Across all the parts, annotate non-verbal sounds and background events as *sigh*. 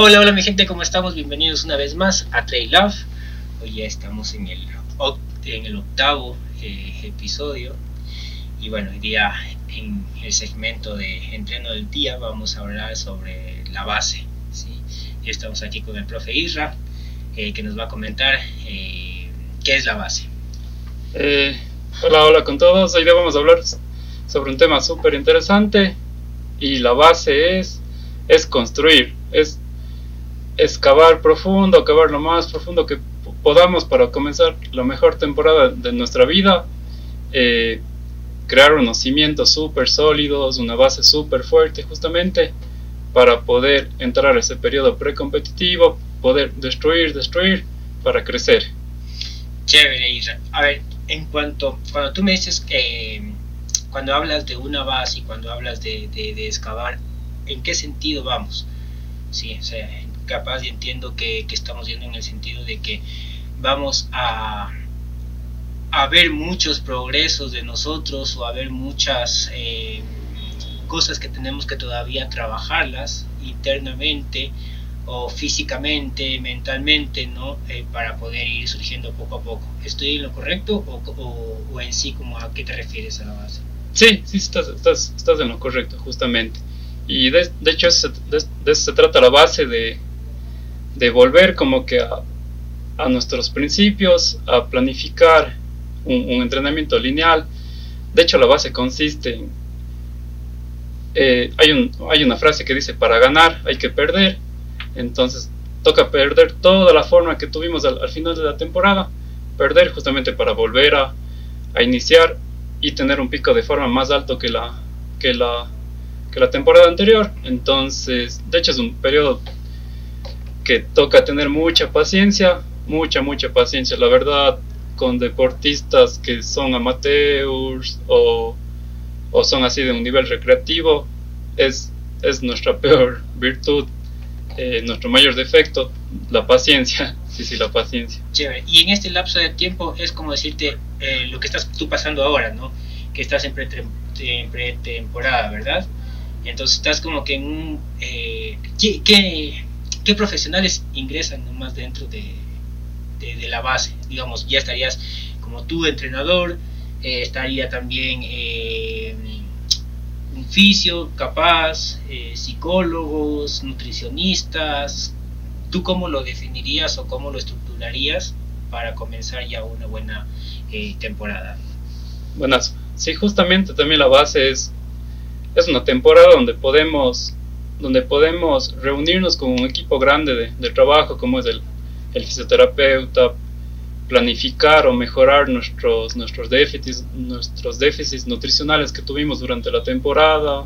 Hola, hola mi gente, ¿cómo estamos? Bienvenidos una vez más a Trail Love. Hoy ya estamos en el, en el octavo eh, episodio. Y bueno, hoy día en el segmento de entreno del día vamos a hablar sobre la base. ¿sí? Y estamos aquí con el profe Isra, eh, que nos va a comentar eh, qué es la base. hola, hola con todos. Hoy día vamos a hablar sobre un tema súper interesante. Y la base es, es construir, es excavar profundo, cavar lo más profundo que podamos para comenzar la mejor temporada de nuestra vida, eh, crear unos cimientos súper sólidos, una base súper fuerte justamente para poder entrar a ese periodo precompetitivo, poder destruir, destruir para crecer. Chévere, Isra. A ver, en cuanto, cuando tú me dices que cuando hablas de una base y cuando hablas de, de, excavar, ¿en qué sentido vamos? Sí, o sea, capaz y entiendo que, estamos yendo en el sentido de que vamos a, a ver muchos progresos de nosotros o a ver muchas eh, cosas que tenemos que todavía trabajarlas internamente o físicamente, mentalmente, ¿no? Eh, para poder ir surgiendo poco a poco. ¿Estoy en lo correcto o, o, en sí como a qué te refieres a la base? Sí, sí, estás, estás, estás en lo correcto, justamente. Y de, de hecho de, de, eso se trata la base de, de volver como que a, nuestros principios, a planificar un, entrenamiento lineal. De hecho, la base consiste en... Eh, hay, un, hay una frase que dice, para ganar hay que perder. Entonces, toca perder toda la forma que tuvimos al, final de la temporada. Perder justamente para volver a, a, iniciar y tener un pico de forma más alto que la, que la, que la temporada anterior. Entonces, de hecho es un periodo que toca tener mucha paciencia, mucha, mucha paciencia, la verdad, con deportistas que son amateurs o, o son así de un nivel recreativo, es, es nuestra peor virtud, eh, nuestro mayor defecto, la paciencia. *laughs* Sí, sí, la paciencia. Chévere. Y en este lapso de tiempo es como decirte eh, lo que estás tú pasando ahora, ¿no? Que estás en pretemporada, ¿verdad? Entonces estás como que en un... Eh, ¿qué, qué, qué profesionales ingresan nomás dentro de, de, la base. Digamos, ya estarías como tú entrenador, eh, estaría también eh, un fisio capaz, eh, psicólogos, nutricionistas. ¿Tú cómo lo definirías o cómo lo estructurarías para comenzar ya una buena temporada? Buenas. Sí, justamente también la base es, es una temporada donde podemos donde podemos reunirnos con un equipo grande de, trabajo como es el, fisioterapeuta, planificar o mejorar nuestros, nuestros, déficits, nuestros déficits nutricionales que tuvimos durante la temporada,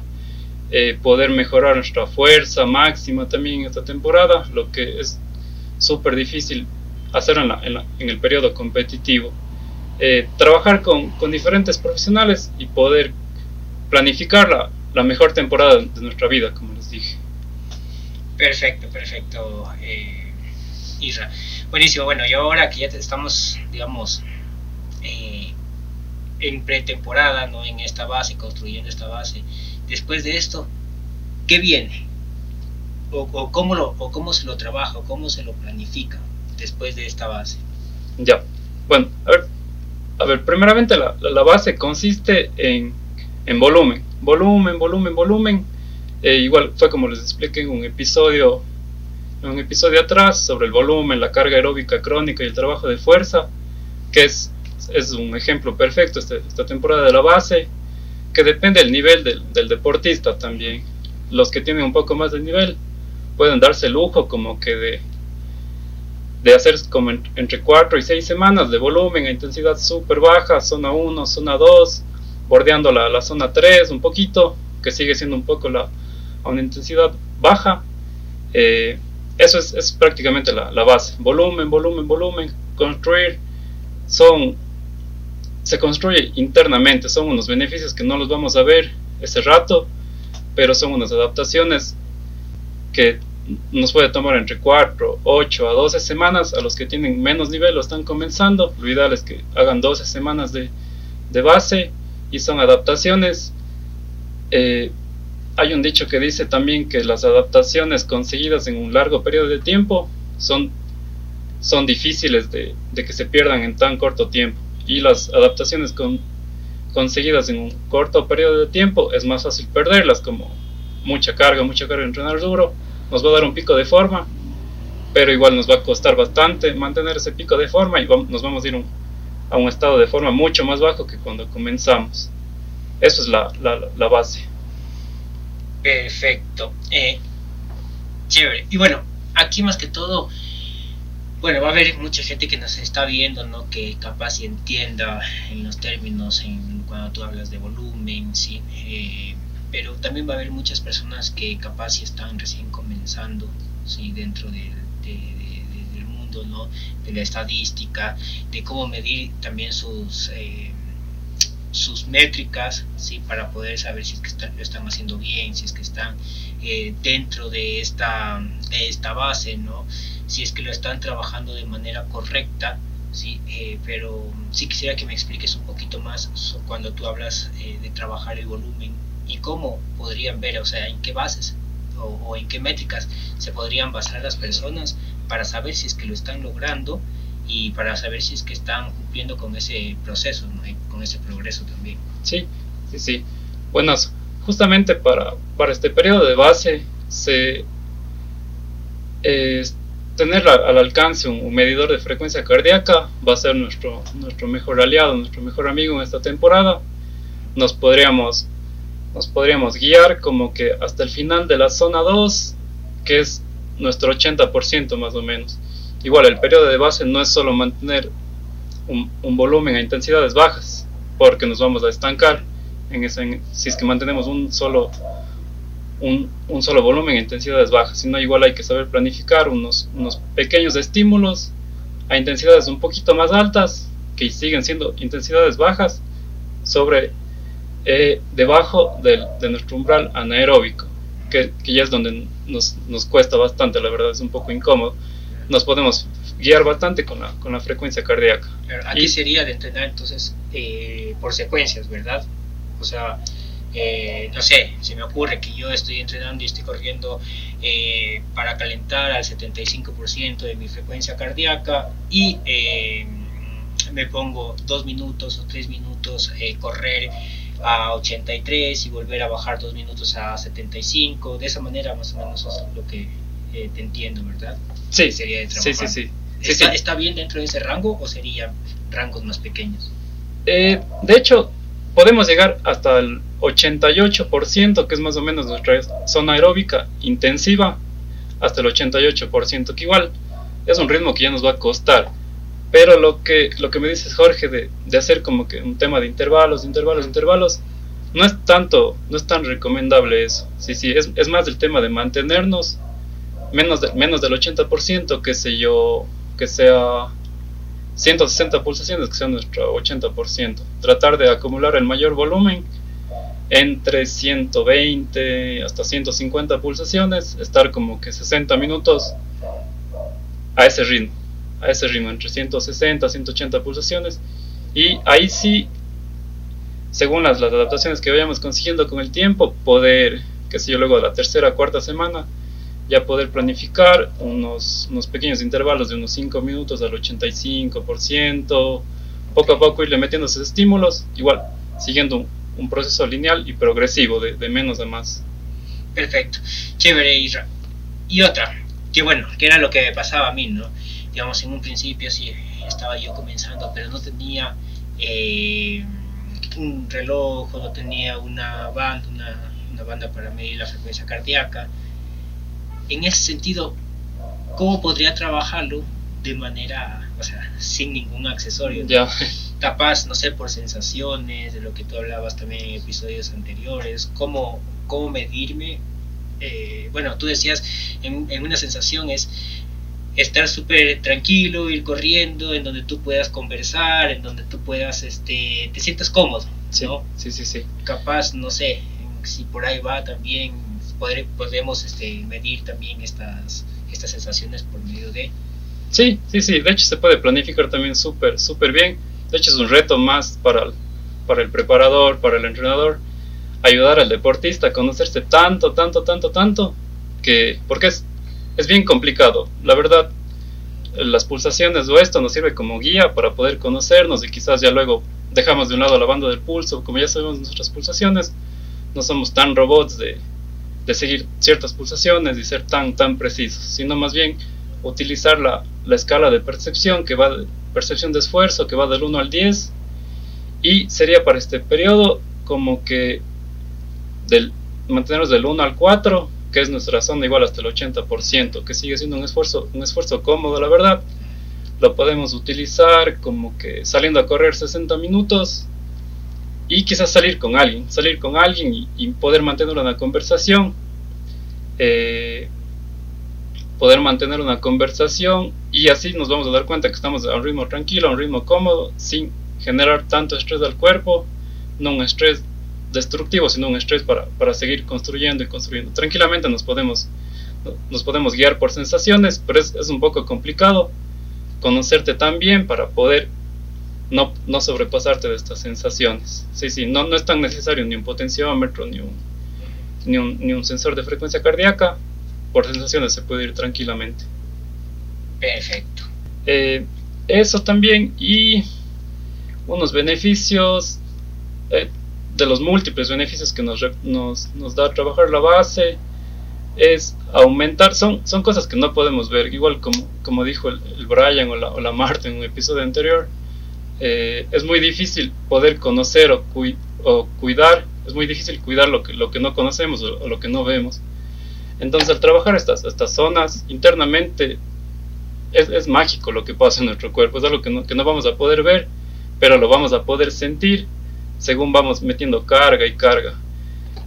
eh, poder mejorar nuestra fuerza máxima también en esta temporada, lo que es súper difícil hacer en, en, el periodo competitivo. Eh, trabajar con, con, diferentes profesionales y poder planificar la, la mejor temporada de nuestra vida, como. Perfecto, perfecto, eh, Isra. Buenísimo, bueno, y ahora que ya estamos, digamos, eh, en pretemporada, ¿no? En esta base, construyendo esta base, después de esto, ¿qué viene? O, cómo, lo, o cómo se lo trabaja, o cómo se lo planifica después de esta base. Ya, bueno, a ver, a ver primeramente la, la base consiste en, en volumen volumen, volumen, volumen. Eh, igual fue como les expliqué en un episodio, un episodio atrás sobre el volumen, la carga aeróbica crónica y el trabajo de fuerza, que es, es un ejemplo perfecto este, esta temporada de la base, que depende del nivel del, del, deportista también. Los que tienen un poco más de nivel pueden darse el lujo como que de, de hacer como entre 4 y 6 semanas de volumen a intensidad súper baja, zona 1, zona 2, bordeando la, la, zona 3 un poquito, que sigue siendo un poco la, a una intensidad baja. Eh, eso es, es prácticamente la, la, base. Volumen, volumen, volumen. Construir son, se construye internamente, son unos beneficios que no los vamos a ver ese rato, pero son unas adaptaciones que nos puede tomar entre 4, 8 a 12 semanas. A los que tienen menos nivel o están comenzando, lo ideal es que hagan 12 semanas de, de base y son adaptaciones. Eh, hay un dicho que dice también que las adaptaciones conseguidas en un largo periodo de tiempo son, son difíciles de, que se pierdan en tan corto tiempo. Y las adaptaciones con, conseguidas en un corto periodo de tiempo es más fácil perderlas, como mucha carga, mucha carga, entrenar duro, nos va a dar un pico de forma, pero igual nos va a costar bastante mantener ese pico de forma y nos vamos a ir a un estado de forma mucho más bajo que cuando comenzamos. Eso es la, la base. Perfecto. Eh, chévere. Y bueno, aquí más que todo, bueno, va a haber mucha gente que nos está viendo, ¿no? Que capaz y entienda en los términos, en, cuando tú hablas de volumen, ¿sí? Eh, pero también va a haber muchas personas que capaz y están recién comenzando, ¿sí? Dentro del, del mundo, ¿no? De la estadística, de cómo medir también sus... Eh, sus métricas ¿sí? para poder saber si es que lo están haciendo bien, si es que están eh, dentro de esta, de esta base, ¿no? si es que lo están trabajando de manera correcta. ¿sí? Eh, pero sí quisiera que me expliques un poquito más cuando tú hablas eh, de trabajar el volumen y cómo podrían ver, o sea, en qué bases o, o en qué métricas se podrían basar las personas para saber si es que lo están logrando y para saber si es que están cumpliendo con ese proceso, con ese progreso también. Sí, sí, sí. Bueno, justamente para, para este periodo de base, se, tener al alcance un, medidor de frecuencia cardíaca va a ser nuestro, nuestro mejor aliado, nuestro mejor amigo en esta temporada. Nos podríamos, nos podríamos guiar como que hasta el final de la zona 2, que es nuestro 80% más o menos. Igual, el periodo de base no es solo mantener un, volumen a intensidades bajas, porque nos vamos a estancar en ese, si es que mantenemos un solo, un, solo volumen a intensidades bajas, sino igual hay que saber planificar unos, unos pequeños estímulos a intensidades un poquito más altas, que siguen siendo intensidades bajas, sobre eh, debajo del, de nuestro umbral anaeróbico, que, que ya es donde nos, nos cuesta bastante, la verdad es un poco incómodo nos podemos guiar bastante con la, con la frecuencia cardíaca. aquí sería de entrenar entonces eh, por secuencias, ¿verdad? O sea, eh, no sé, se me ocurre que yo estoy entrenando y estoy corriendo eh, para calentar al 75% de mi frecuencia cardíaca y me pongo dos minutos o tres minutos correr a 83 y volver a bajar dos minutos a 75, de esa manera más o menos es lo que te entiendo, ¿verdad? Sí, sería de sí, sí, sí. ¿Está, bien dentro de ese rango o serían rangos más pequeños? Eh, de hecho, podemos llegar hasta el 88%, que es más o menos nuestra zona aeróbica intensiva, hasta el 88%, que igual es un ritmo que ya nos va a costar. Pero lo que, lo que me dices, Jorge, de, de hacer como que un tema de intervalos, intervalos, intervalos, no es tanto, no es tan recomendable eso. Sí, sí, es, es más el tema de mantenernos menos, de, menos del 80%, que sé yo, que sea 160 pulsaciones, que sea nuestro 80%. Tratar de acumular el mayor volumen entre 120 hasta 150 pulsaciones, estar como que 60 minutos a ese ritmo, a ese ritmo, entre 160 180 pulsaciones. Y ahí sí, según las, las adaptaciones que vayamos consiguiendo con el tiempo, poder, que sé yo, luego de la tercera, cuarta semana, ya poder planificar unos, unos pequeños intervalos de unos 5 minutos al 85%, poco a poco irle metiendo esos estímulos, igual siguiendo un, proceso lineal y progresivo, de, de, menos a más. Perfecto, chévere, Isra. Y otra, que bueno, que era lo que me pasaba a mí, ¿no? Digamos, en un principio sí estaba yo comenzando, pero no tenía eh, un reloj, no tenía una banda, una, una banda para medir la frecuencia cardíaca en ese sentido, ¿cómo podría trabajarlo de manera, o sea, sin ningún accesorio? Ya. Capaz, no sé, por sensaciones, de lo que tú hablabas también en episodios anteriores, cómo, cómo medirme. Eh, bueno, tú decías, en, una sensación es estar súper tranquilo, ir corriendo, en donde tú puedas conversar, en donde tú puedas, este, te sientas cómodo, ¿no? Sí, sí, sí. Capaz, no sé, si por ahí va también podemos este, medir también estas, sensaciones por medio de... Sí, sí, sí, de hecho se puede planificar también súper, súper bien. De hecho es un reto más para el, para el preparador, para el entrenador, ayudar al deportista a conocerse tanto, tanto, tanto, tanto, que, porque es, es bien complicado. La verdad, las pulsaciones o esto nos sirve como guía para poder conocernos y quizás ya luego dejamos de un lado la banda del pulso, como ya sabemos nuestras pulsaciones, no somos tan robots de, de seguir ciertas pulsaciones y ser tan, tan precisos, sino más bien utilizar la, la escala de percepción que va de percepción de esfuerzo que va del 1 al 10 y sería para este periodo como que del, mantenernos del 1 al 4 que es nuestra zona igual hasta el 80%, que sigue siendo un esfuerzo, un esfuerzo cómodo, la verdad. Lo podemos utilizar como que saliendo a correr 60 minutos y quizás salir con alguien, salir con alguien y, poder mantener una conversación. Eh, poder mantener una conversación y así nos vamos a dar cuenta que estamos a un ritmo tranquilo, a un ritmo cómodo, sin generar tanto estrés al cuerpo, no un estrés destructivo, sino un estrés para, para seguir construyendo y construyendo. Tranquilamente nos podemos, nos podemos guiar por sensaciones, pero es, es un poco complicado conocerte tan bien para poder no, no, sobrepasarte de estas sensaciones. Sí, sí, no, no es tan necesario ni un potenciómetro, ni un, ni un, ni un sensor de frecuencia cardíaca. Por sensaciones se puede ir tranquilamente. Perfecto. Eh, eso también y unos beneficios. Eh, de los múltiples beneficios que nos, nos, nos, da trabajar la base es aumentar, son, son cosas que no podemos ver, igual como, como dijo el, Brian o la, o la, Marta en un episodio anterior, eh, es muy difícil poder conocer o, o, cuidar, es muy difícil cuidar lo que, lo que no conocemos o, lo que no vemos. Entonces al trabajar estas, estas zonas internamente es, es, mágico lo que pasa en nuestro cuerpo, es algo que no, que no vamos a poder ver, pero lo vamos a poder sentir según vamos metiendo carga y carga.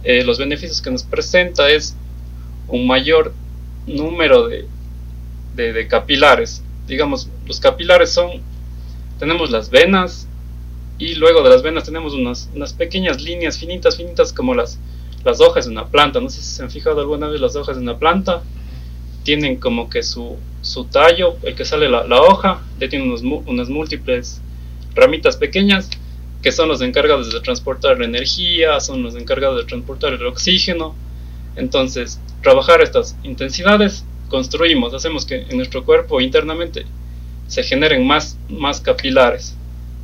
Eh, los beneficios que nos presenta es un mayor número de, de, capilares. Digamos, los capilares son, tenemos las venas y luego de las venas tenemos unas, unas pequeñas líneas finitas, finitas como las, las hojas de una planta. No sé si se han fijado alguna vez las hojas de una planta. Tienen como que su, su tallo, el que sale la, hoja, ya tiene unos, unas múltiples ramitas pequeñas que son los encargados de transportar la energía, son los encargados de transportar el oxígeno. Entonces, trabajar estas intensidades, construimos, hacemos que en nuestro cuerpo internamente se generen más, más capilares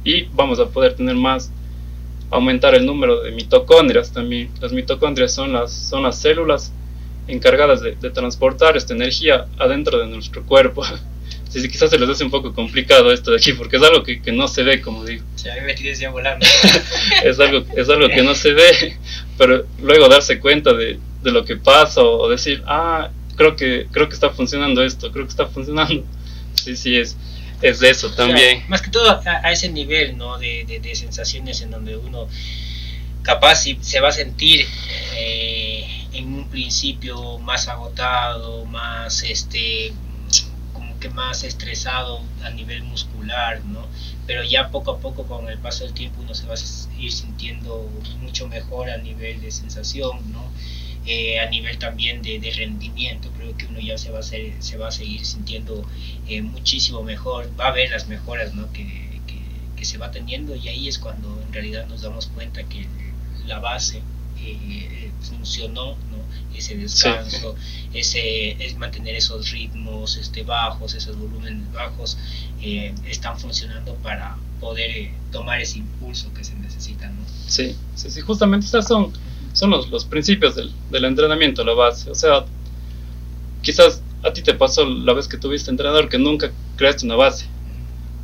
y vamos a poder tener más, aumentar el número de mitocondrias también. Las mitocondrias son las, son las células encargadas de, de transportar esta energía adentro de nuestro cuerpo. *laughs* sí, quizás se les hace un poco complicado esto de aquí, porque es algo que, que no se ve, como digo. Sí, a mí me tienes ya volando. *laughs* es, algo, es algo que no se ve, pero luego darse cuenta de, de lo que pasa o, decir, ah, creo que, creo que está funcionando esto, creo que está funcionando. Sí, sí, es, es de eso también. más que todo a, ese nivel, ¿no? De, de, de, sensaciones en donde uno capaz se va a sentir eh, en un principio más agotado, más este que más estresado a nivel muscular, ¿no? Pero ya poco a poco con el paso del tiempo uno se va a ir sintiendo mucho mejor a nivel de sensación, ¿no? Eh, a nivel también de, de, rendimiento, creo que uno ya se va a, se va a seguir sintiendo eh, muchísimo mejor, va a ver las mejoras ¿no? que, que, que, se va teniendo y ahí es cuando en realidad nos damos cuenta que la base eh, funcionó, ¿no? ese descanso, ese es mantener esos ritmos este, bajos, esos volúmenes bajos, eh, están funcionando para poder eh, tomar ese impulso que se necesita. ¿no? Sí, sí, sí, justamente estos son, son los, los principios del, del entrenamiento, la base. O sea, quizás a ti te pasó la vez que tuviste entrenador que nunca creaste una base.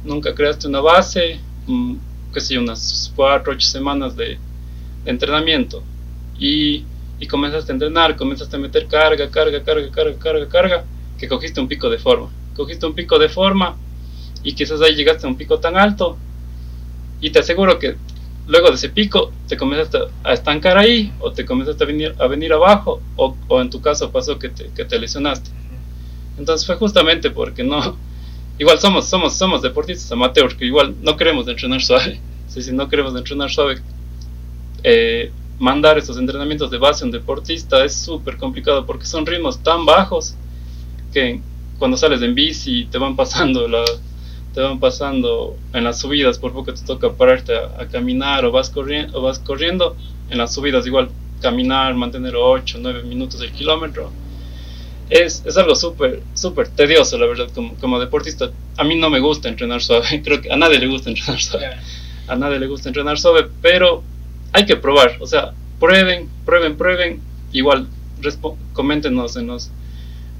Nunca creaste una base, mm, qué sé unas cuatro, ocho semanas de, de entrenamiento y, y comenzaste a entrenar, comenzaste a meter carga, carga, carga, carga, carga, carga, que cogiste un pico de forma. Cogiste un pico de forma y quizás ahí llegaste a un pico tan alto y te aseguro que luego de ese pico te comenzaste a estancar ahí o te comenzaste a venir, a venir abajo o, en tu caso pasó que te, te lesionaste. Entonces fue justamente porque no, *laughs* igual somos, somos, somos deportistas amateurs que igual no queremos entrenar suave. *laughs* Si, no queremos entrenar suave, eh, mandar estos entrenamientos de base a un deportista es súper complicado porque son ritmos tan bajos que cuando sales en bici te van *laughs* pasando la, te van pasando en las subidas por poco te toca pararte a, caminar o vas corriendo o vas corriendo en las subidas igual caminar, mantener 8, 9 minutos el kilómetro. Es, es algo súper, súper tedioso, la verdad, como, como, deportista. A mí no me gusta entrenar suave, *laughs* creo que a nadie le gusta entrenar suave. A nadie le gusta entrenar suave, pero hay que probar, o sea, prueben, prueben, prueben. Igual, coméntenos en los,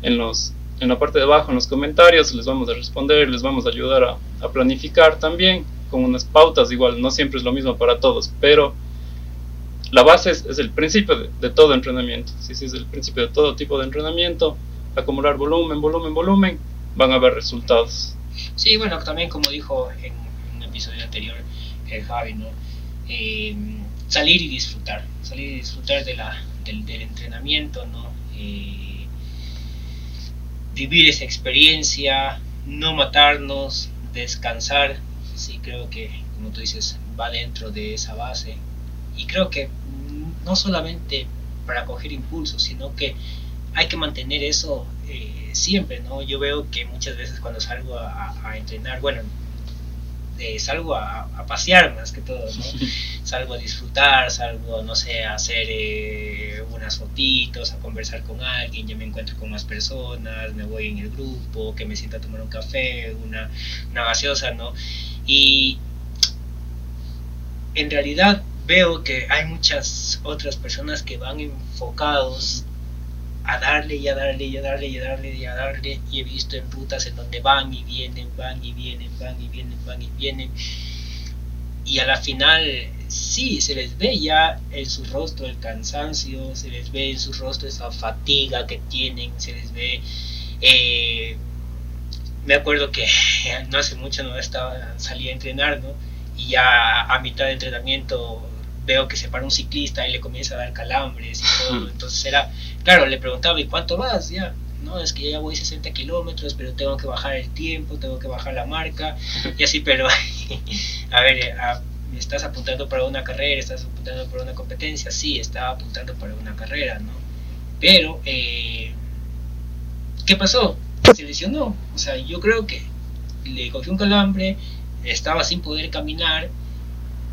en los en la parte de abajo en los comentarios les vamos a responder, les vamos a ayudar a, a planificar también con unas pautas, igual no siempre es lo mismo para todos, pero la base es, es el principio de, de, todo entrenamiento, sí, sí, es el principio de todo tipo de entrenamiento, acumular volumen, volumen, volumen, van a haber resultados. Sí, bueno, también como dijo en un episodio anterior el Javi, ¿no? Eh, salir y disfrutar, salir y disfrutar de la, del, del entrenamiento, ¿no? Eh, vivir esa experiencia, no matarnos, descansar, sí creo que, como tú dices, va dentro de esa base. Y creo que no solamente para coger impulso, sino que hay que mantener eso eh, siempre, ¿no? Yo veo que muchas veces cuando salgo a, a entrenar, bueno, eh, salgo a, a, pasear más que todo, ¿no? salgo a disfrutar, salgo, no sé, a hacer eh, unas fotitos, a conversar con alguien, ya me encuentro con más personas, me voy en el grupo, que me sienta a tomar un café, una, una gaseosa, ¿no? Y en realidad veo que hay muchas otras personas que van enfocados a darle y a darle y a darle y a darle y a darle. Y he visto en rutas en donde van y vienen, van y vienen, van y vienen, van y vienen. Y a la final sí, se les ve ya en su rostro el cansancio, se les ve en su rostro esa fatiga que tienen, se les ve... Eh, me acuerdo que *laughs* no hace mucho no estaba salí a entrenar, ¿no? Y ya a mitad de entrenamiento veo que se para un ciclista y le comienza a dar calambres y *laughs* todo. Entonces era, claro, le preguntaba, ¿y cuánto vas? Ya, no, es que ya voy 60 kilómetros, pero tengo que bajar el tiempo, tengo que bajar la marca, y así, pero, *laughs* a ver, a, ¿estás apuntando para una carrera? ¿Estás apuntando para una competencia? Sí, estaba apuntando para una carrera, ¿no? Pero, eh, ¿qué pasó? Se lesionó, o sea, yo creo que le cogió un calambre, estaba sin poder caminar,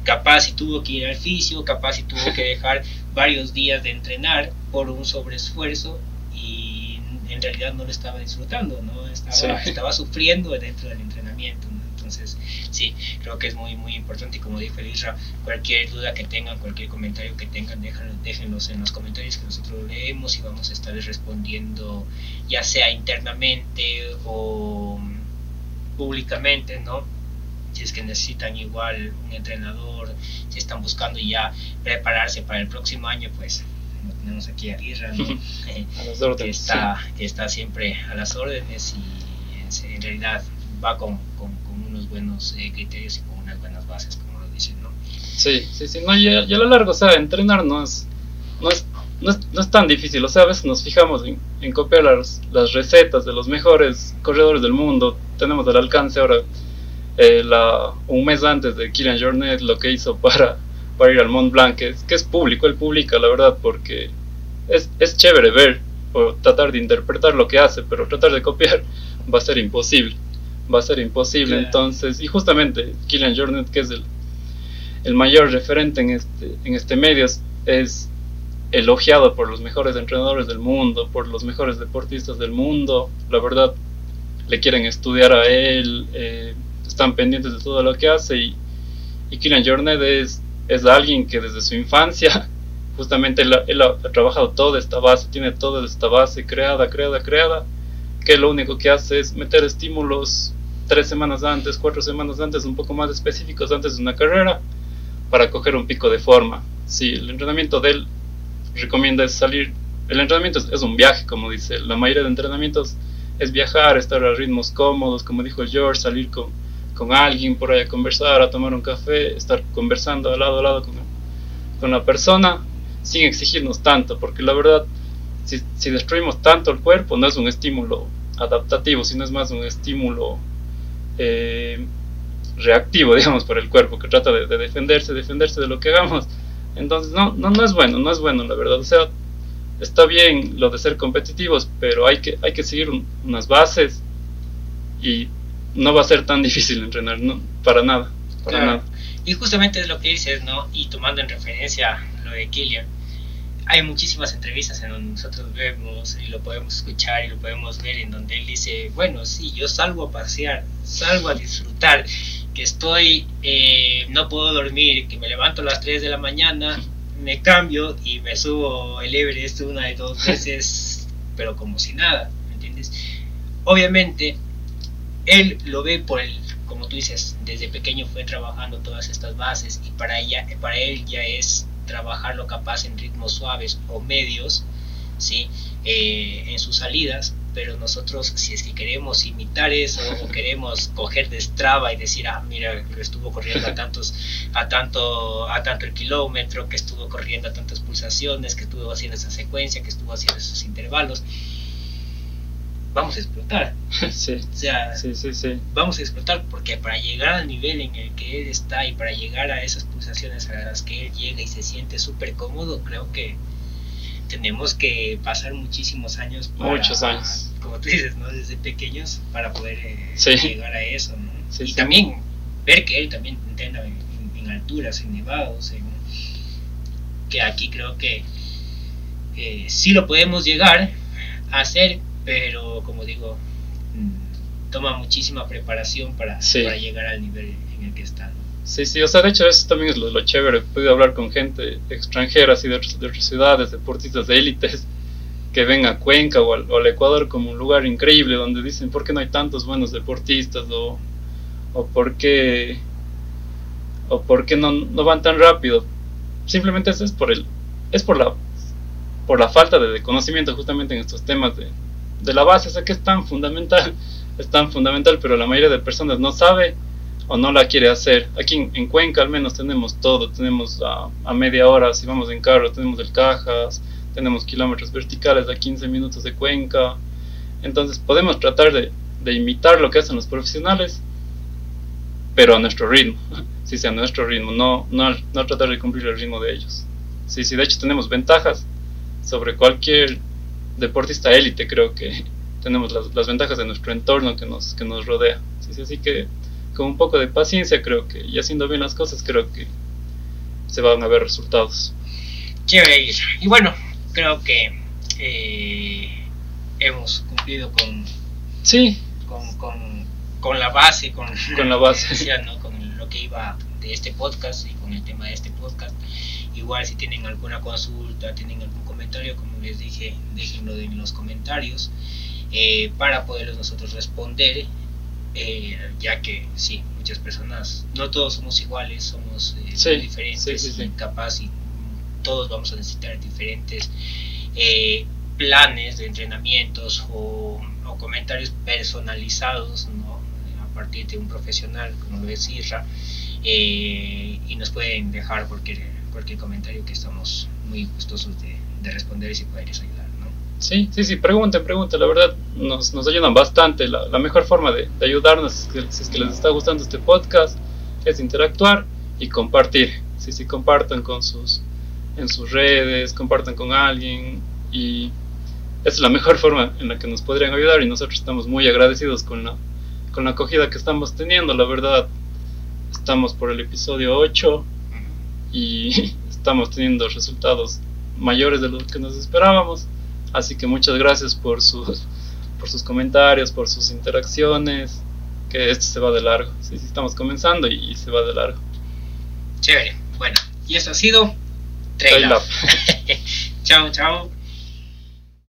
capaz si tuvo que ir al fisio, capaz si tuvo que dejar varios días de entrenar por un sobreesfuerzo y en realidad no lo estaba disfrutando, ¿no? Estaba, sí. estaba sufriendo dentro del entrenamiento, ¿no? Entonces, sí, creo que es muy, muy importante y como dijo Elisra, cualquier duda que tengan, cualquier comentario que tengan, déjenlo, déjenlos en los comentarios que nosotros leemos y vamos a estarles respondiendo ya sea internamente o públicamente, ¿no? Si es que necesitan igual un entrenador, si están buscando ya prepararse para el próximo año, pues tenemos aquí a Irra, ¿no? *laughs* *laughs* a que, está, que está siempre a las órdenes y en, realidad va con, con, con unos buenos eh, criterios y con unas buenas bases, como lo dicen, ¿no? Sí, sí, sí, no, ya, ya a lo largo, o sea, entrenar no es, no es, no es, no es tan difícil, o sea, a veces nos fijamos en, en copiar las, las recetas de los mejores corredores del mundo, tenemos al alcance ahora eh, la, un mes antes de Kilian Jornet lo que hizo para, para ir al Mont Blanc, que es, que es público, él publica la verdad, porque es, es chévere ver o tratar de interpretar lo que hace, pero tratar de copiar *laughs* va a ser imposible, va a ser imposible, yeah. entonces, y justamente Kilian Jornet, que es el, el mayor referente en este, en este medio, es, es elogiado por los mejores entrenadores del mundo, por los mejores deportistas del mundo, la verdad, le quieren estudiar a él, eh, están pendientes de todo lo que hace y, y Kieran Jornet es, es alguien que desde su infancia *laughs* justamente él, él, ha trabajado toda esta base, tiene toda esta base creada, creada, creada, que lo único que hace es meter estímulos tres semanas antes, cuatro semanas antes, un poco más específicos antes de una carrera, para coger un pico de forma. Sí, el entrenamiento de él recomienda es salir, el entrenamiento es, es un viaje, como dice, la mayoría de entrenamientos es viajar, estar a ritmos cómodos, como dijo George, salir con con alguien por ahí a conversar, a tomar un café, estar conversando al lado a lado con, con la persona, sin exigirnos tanto, porque la verdad, si, si, destruimos tanto el cuerpo, no es un estímulo adaptativo, sino es más un estímulo eh, reactivo, *laughs* digamos, para el cuerpo, que trata de, de, defenderse, defenderse de lo que hagamos. Entonces, no, no, no es bueno, no es bueno, la verdad. O sea, está bien lo de ser competitivos, pero hay que, hay que seguir un, unas bases y no va a ser tan difícil entrenar, no, para nada, para claro. nada. Y justamente es lo que dices, ¿no? Y tomando en referencia lo de Killian, hay muchísimas entrevistas en donde nosotros vemos y lo podemos escuchar y lo podemos ver en donde él dice, bueno, sí, yo salgo a pasear, salgo a disfrutar, que estoy, eh, no puedo dormir, que me levanto a las 3 de la mañana, me cambio y me subo el Everest una de dos *laughs* veces, pero como si nada, ¿me entiendes? Obviamente, él lo ve por el, como tú dices, desde pequeño fue trabajando todas estas bases y para, ella, para él ya es trabajarlo capaz en ritmos suaves o medios, ¿sí? Eh, en sus salidas, pero nosotros si es que queremos imitar eso o queremos coger de Strava y decir, ah, mira, estuvo corriendo a *laughs* tantos, a tanto, a tanto el kilómetro, que estuvo corriendo a tantas pulsaciones, que estuvo haciendo esa secuencia, que estuvo haciendo esos intervalos, vamos a explotar. *laughs* Sí, O sea, sí, sí, sí. vamos a explotar porque para llegar al nivel en el que él está y para llegar a esas pulsaciones a las que él llega y se siente súper cómodo, creo que tenemos que pasar muchísimos años para, Muchos años. como tú dices, ¿no? desde pequeños para poder eh, Sí. llegar a eso, ¿no? Sí, y también ver que él también entrena en, en- en alturas, en nevados, en- que aquí creo que eh, sí lo podemos llegar a hacer, pero como digo, mm, toma muchísima preparación para, Sí. para llegar al nivel en el que está. ¿no? Sí, sí, o sea, de hecho eso también es lo, lo chévere. He podido hablar con gente extranjera, así de, otras- de otras ciudades, deportistas de élites, que ven a Cuenca o al, o al Ecuador como un lugar increíble donde dicen, ¿por qué no hay tantos buenos deportistas? O, o ¿por qué, o por qué no, no van tan rápido? Simplemente eso es por, el, es por, la, por la falta de conocimiento justamente en estos temas de, de la base, sea que es tan fundamental, *laughs* es tan fundamental, pero la mayoría de personas no sabe o no la quiere hacer. Aquí en, en Cuenca al menos tenemos todo, tenemos a, a media hora si vamos en carro, tenemos el Cajas, tenemos kilómetros verticales a 15 minutos de Cuenca, entonces podemos tratar de, de imitar lo que hacen los profesionales, pero a nuestro ritmo, *laughs* sí, sí, a nuestro ritmo, no, no, no tratar de cumplir el ritmo de ellos. Sí, sí, de hecho tenemos ventajas sobre cualquier deportista élite, creo que *laughs* tenemos las, las ventajas de nuestro entorno que nos, que nos rodea. Sí, sí, así que con un poco de paciencia creo que, y haciendo bien las cosas, creo que se van a ver resultados. Chévere. Y bueno, creo que eh, hemos cumplido con, Sí, con, con, con la base, con, *laughs* Con la base. decía, ¿no? con lo que iba de este podcast y con el tema de este podcast. Igual si tienen alguna consulta, tienen algún comentario, como les dije, déjenlo en los comentarios eh, para poderlos nosotros responder, eh, ya que sí, muchas personas, no todos somos iguales, somos eh, Sí, diferentes sí, sí, y capaz y todos vamos a necesitar diferentes planes de entrenamientos o, o comentarios personalizados ¿no? a partir de un profesional como lo es Isra y nos pueden dejar cualquier, cualquier comentario que estamos muy gustosos de, de responder y si poderles ayudar ¿no? sí, sí, sí, pregunten, pregunten, la verdad nos, nos ayudan bastante. La, la mejor forma de, de ayudarnos, es, que, si es que les está gustando este podcast, es interactuar y compartir. Sí, sí, compartan con sus, en sus redes, compartan con alguien y es la mejor forma en la que nos podrían ayudar y nosotros estamos muy agradecidos con la, con la acogida que estamos teniendo, la verdad. Estamos por el episodio 8 y *laughs* estamos teniendo resultados mayores de lo que nos esperábamos. Así que muchas gracias por sus, por sus comentarios, por sus interacciones, que esto se va de largo. Sí, sí, estamos comenzando y, y se va de largo. chévere bueno y eso ha sido Trail Trail Up. *laughs* Up. chao chao